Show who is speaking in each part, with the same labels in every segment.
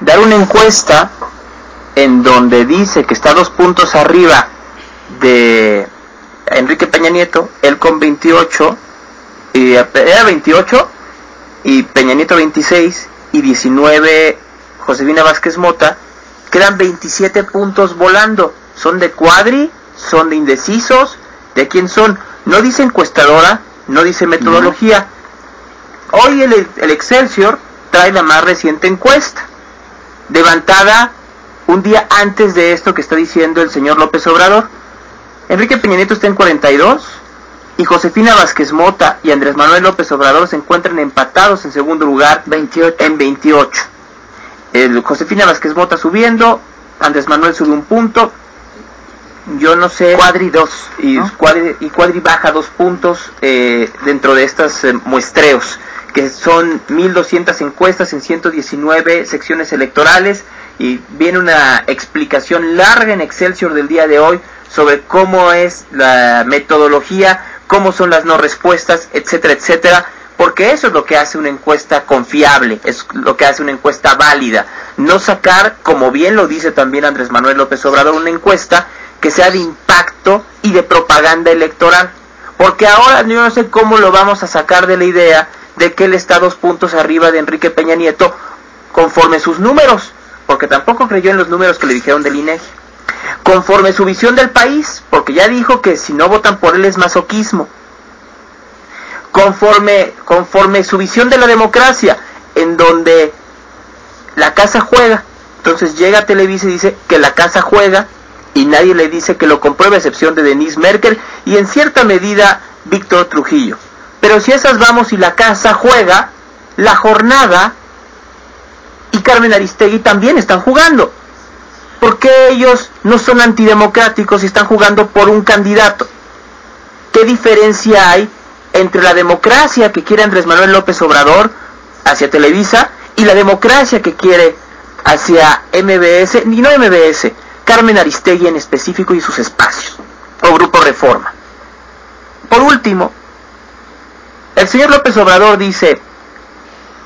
Speaker 1: dar una encuesta en donde dice que está dos puntos arriba de Enrique Peña Nieto, él con 28, y, era 28 y Peña Nieto 26 y 19 Josefina Vázquez Mota, quedan 27 puntos volando. Son de cuadri, son de indecisos, de quién son. No dice encuestadora, no dice metodología. Hoy el, el Excelsior trae la más reciente encuesta, levantada un día antes de esto que está diciendo el señor López Obrador. Enrique Peña Nieto está en 42 y Josefina Vázquez Mota y Andrés Manuel López Obrador se encuentran empatados en segundo lugar 28. en 28. El Josefina Vázquez Mota subiendo, Andrés Manuel sube un punto, yo no sé.
Speaker 2: Cuadri 2.
Speaker 1: Y, cuadri, y Cuadri baja dos puntos eh, dentro de estos eh, muestreos, que son 1.200 encuestas en 119 secciones electorales. Y viene una explicación larga en Excelsior del día de hoy sobre cómo es la metodología, cómo son las no respuestas, etcétera, etcétera porque eso es lo que hace una encuesta confiable, es lo que hace una encuesta válida. No sacar, como bien lo dice también Andrés Manuel López Obrador, una encuesta que sea de impacto y de propaganda electoral. Porque ahora yo no sé cómo lo vamos a sacar de la idea de que él está dos puntos arriba de Enrique Peña Nieto conforme sus números, porque tampoco creyó en los números que le dijeron del INEGI. Conforme su visión del país, porque ya dijo que si no votan por él es masoquismo conforme, conforme su visión de la democracia, en donde la casa juega. Entonces llega a Televisa y dice que la casa juega y nadie le dice que lo compruebe, a excepción de Denise Merkel y en cierta medida Víctor Trujillo. Pero si esas vamos y la casa juega, la jornada y Carmen Aristegui también están jugando. porque ellos no son antidemocráticos y están jugando por un candidato? ¿Qué diferencia hay entre la democracia que quiere Andrés Manuel López Obrador hacia Televisa y la democracia que quiere hacia MBS, y no MBS, Carmen Aristegui en específico y sus espacios, o Grupo Reforma. Por último, el señor López Obrador dice,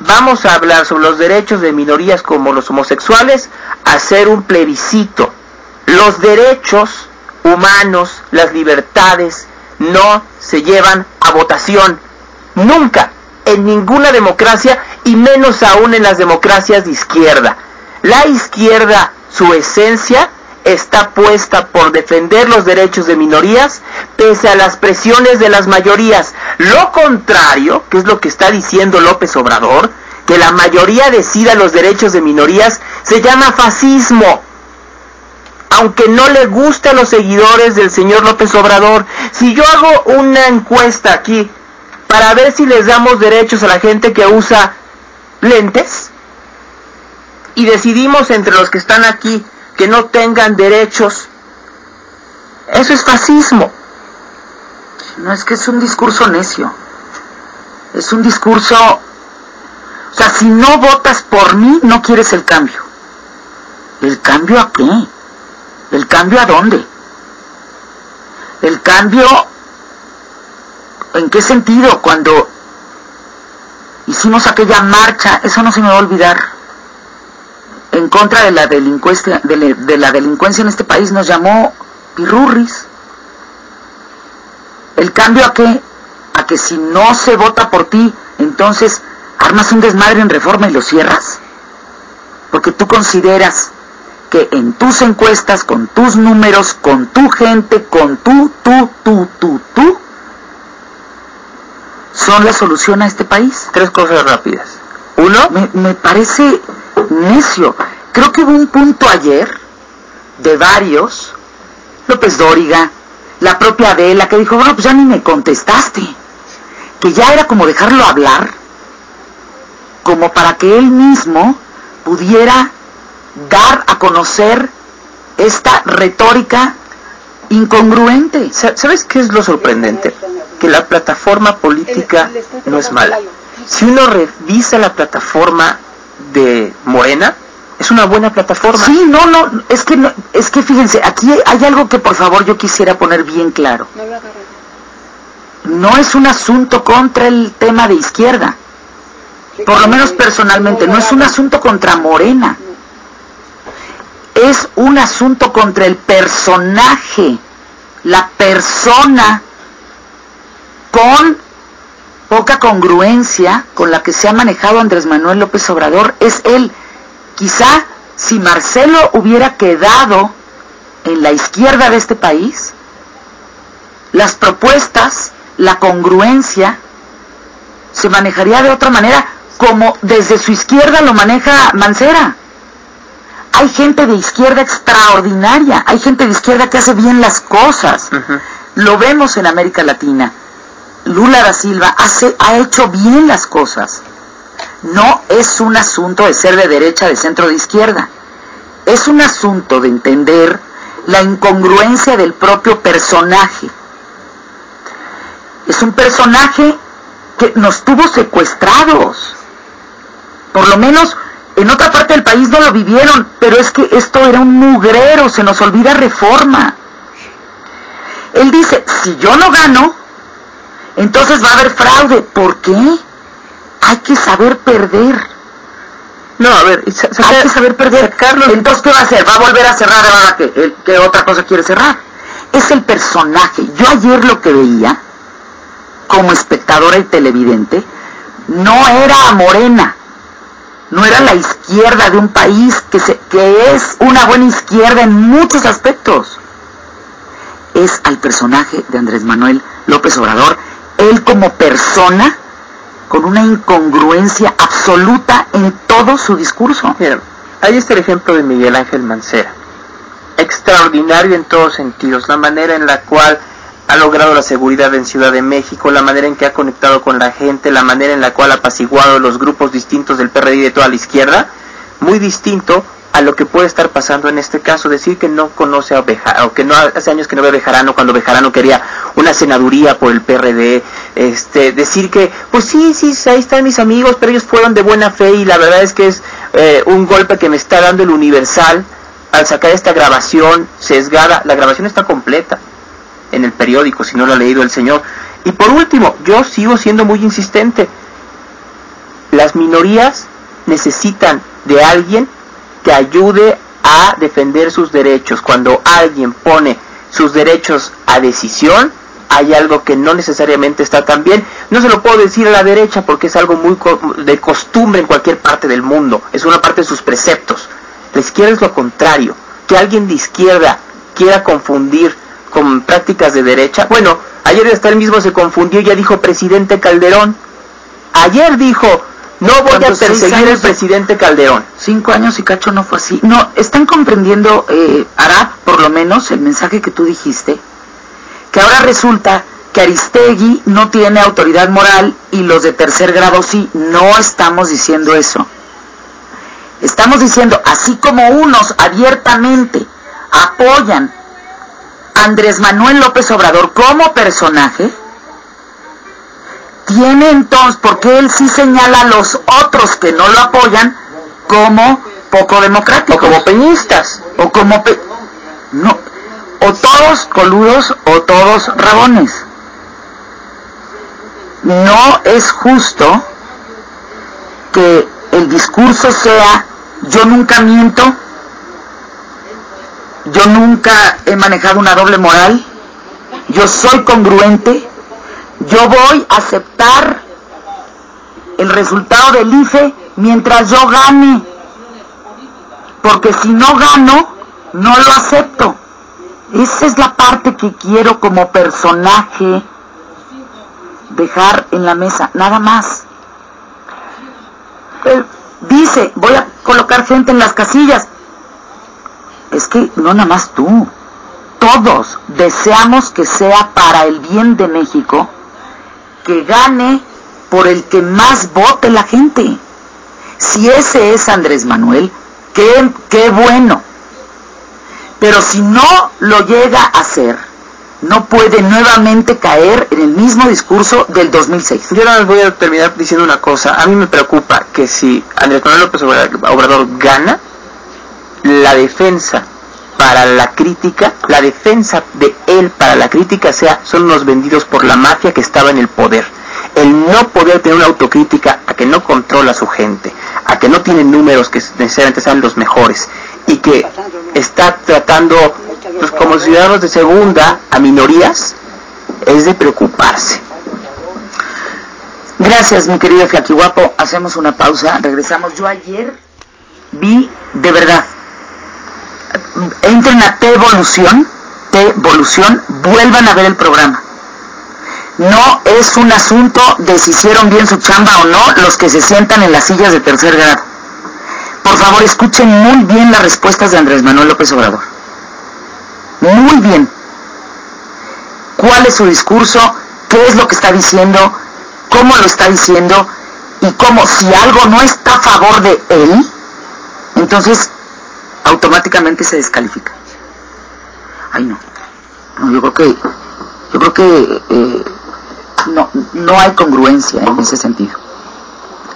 Speaker 1: vamos a hablar sobre los derechos de minorías como los homosexuales, hacer un plebiscito. Los derechos humanos, las libertades, no se llevan a votación. Nunca, en ninguna democracia y menos aún en las democracias de izquierda. La izquierda, su esencia, está puesta por defender los derechos de minorías pese a las presiones de las mayorías. Lo contrario, que es lo que está diciendo López Obrador, que la mayoría decida los derechos de minorías, se llama fascismo aunque no le guste a los seguidores del señor López Obrador, si yo hago una encuesta aquí para ver si les damos derechos a la gente que usa lentes y decidimos entre los que están aquí que no tengan derechos, eso es fascismo.
Speaker 2: No es que es un discurso necio. Es un discurso... O sea, si no votas por mí, no quieres el cambio. ¿El cambio a qué? ¿El cambio a dónde? ¿El cambio en qué sentido? Cuando hicimos aquella marcha, eso no se me va a olvidar, en contra de la delincuencia, de, la delincuencia en este país, nos llamó pirurris. ¿El cambio a qué? A que si no se vota por ti, entonces armas un desmadre en reforma y lo cierras. Porque tú consideras que en tus encuestas, con tus números, con tu gente, con tú, tú, tú, tú, tú, son la solución a este país.
Speaker 1: Tres cosas rápidas.
Speaker 2: Uno, me, parece necio. Creo que hubo un punto ayer de varios, López Dóriga, la propia Adela, que dijo, bueno, pues ya ni me contestaste. Que ya era como dejarlo hablar, como para que él mismo pudiera dar a conocer esta retórica incongruente.
Speaker 1: ¿Sabes qué es lo sorprendente? Que la plataforma política no es mala. Si uno revisa la plataforma de Morena, es una buena plataforma.
Speaker 2: Sí, no, no, es que no, es que fíjense, aquí hay algo que por favor yo quisiera poner bien claro. No es un asunto contra el tema de izquierda. Por lo menos personalmente, no es un asunto contra Morena es un asunto contra el personaje, la persona con poca congruencia con la que se ha manejado Andrés Manuel López Obrador es él. Quizá si Marcelo hubiera quedado en la izquierda de este país, las propuestas, la congruencia, se manejaría de otra manera, como desde su izquierda lo maneja Mancera. Hay gente de izquierda extraordinaria, hay gente de izquierda que hace bien las cosas. Lo vemos en América Latina. Lula da Silva hace, ha hecho bien las cosas. No es un asunto de ser de derecha, de centro, de izquierda. Es un asunto de entender la incongruencia del propio personaje. Es un personaje que nos tuvo secuestrados. Por lo menos en otra parte del país no lo vivieron, pero es que esto era un mugrero, se nos olvida reforma. Él dice, si yo no gano, entonces va a haber fraude. ¿Por qué? Hay que saber perder.
Speaker 1: No, a ver,
Speaker 2: hay que saber perder. Carlos, entonces, ¿qué va a hacer? ¿Va a volver a cerrar? ¿Va qué? ¿Qué otra cosa quiere cerrar? Es el personaje. Yo ayer lo que veía, como espectadora y televidente, no era Morena, no era la izquierda de un país que, se, que es una buena izquierda en muchos aspectos. Es al personaje de Andrés Manuel López Obrador él como persona con una incongruencia absoluta en todo su discurso.
Speaker 1: Mira, ahí está el ejemplo de Miguel Ángel Mancera. Extraordinario en todos sentidos, la manera en la cual ha logrado la seguridad en Ciudad de México, la manera en que ha conectado con la gente, la manera en la cual ha apaciguado los grupos distintos del PRD y de toda la izquierda, muy distinto a lo que puede estar pasando en este caso, decir que no conoce a Bejarano, que no hace años que no ve a Bejarano cuando Bejarano quería una senaduría por el PRD, este, decir que, pues sí, sí, ahí están mis amigos, pero ellos fueron de buena fe y la verdad es que es eh, un golpe que me está dando el Universal al sacar esta grabación sesgada, la grabación está completa en el periódico, si no lo ha leído el señor. Y por último, yo sigo siendo muy insistente, las minorías necesitan de alguien que ayude a defender sus derechos. Cuando alguien pone sus derechos a decisión, hay algo que no necesariamente está tan bien. No se lo puedo decir a la derecha porque es algo muy de costumbre en cualquier parte del mundo. Es una parte de sus preceptos. La izquierda es lo contrario. Que alguien de izquierda quiera confundir con prácticas de derecha. Bueno, ayer hasta él mismo se confundió y ya dijo presidente Calderón. Ayer dijo no voy a perseguir al presidente Calderón.
Speaker 2: Cinco años y cacho no fue así. No, están comprendiendo, eh, por lo menos, el mensaje que tú dijiste, que ahora resulta que Aristegui no tiene autoridad moral y los de tercer grado sí. No estamos diciendo eso. Estamos diciendo, así como unos abiertamente apoyan a Andrés Manuel López Obrador como personaje, tiene entonces, porque él sí señala a los otros que no lo apoyan como poco democráticos.
Speaker 1: O como peñistas.
Speaker 2: O como... no, o todos coludos o todos rabones. No es justo que el discurso sea yo nunca miento, yo nunca he manejado una doble moral, yo soy congruente, yo voy a aceptar el resultado del IFE mientras yo gane. Porque si no gano, no lo acepto. Esa es la parte que quiero como personaje dejar en la mesa, nada más. dice, voy a colocar gente en las casillas. Es que no nada más tú, todos deseamos que sea para el bien de México que gane por el que más vote la gente. Si ese es Andrés Manuel, qué, qué bueno. Pero si no lo llega a hacer, no puede nuevamente caer en el mismo discurso del 2006.
Speaker 1: Yo más voy a terminar diciendo una cosa. A mí me preocupa que si Andrés Manuel López Obrador gana, la defensa para la crítica, la defensa de él para la crítica sea, son los vendidos por la mafia que estaba en el poder. El no poder tener una autocrítica a que no controla a su gente, a que no tiene números que necesariamente sean los mejores, y que está tratando pues, como ciudadanos de segunda a minorías, es de preocuparse.
Speaker 2: Gracias, mi querido Flaquihuapo. Hacemos una pausa, regresamos. Yo ayer vi, de verdad, entren a T-Evolución, T-Evolución, vuelvan a ver el programa. No es un asunto de si hicieron bien su chamba o no los que se sientan en las sillas de tercer grado. Por favor, escuchen muy bien las respuestas de Andrés Manuel López Obrador. Muy bien. ¿Cuál es su discurso? ¿Qué es lo que está diciendo? ¿Cómo lo está diciendo? Y cómo si algo no está a favor de él, entonces automáticamente se descalifica. Ay no. no yo creo que yo creo que eh, no, no hay congruencia en ese sentido.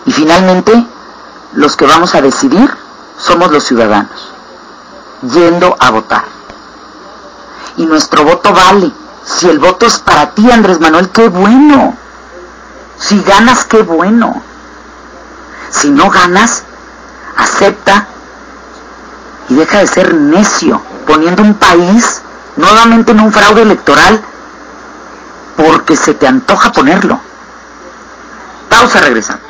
Speaker 2: Y finalmente, los que vamos a decidir somos los ciudadanos, yendo a votar. Y nuestro voto vale. Si el voto es para ti, Andrés Manuel, qué bueno. Si ganas, qué bueno. Si no ganas, acepta y deja de ser necio, poniendo un país nuevamente en un fraude electoral porque se te antoja ponerlo. Pausa, regresando.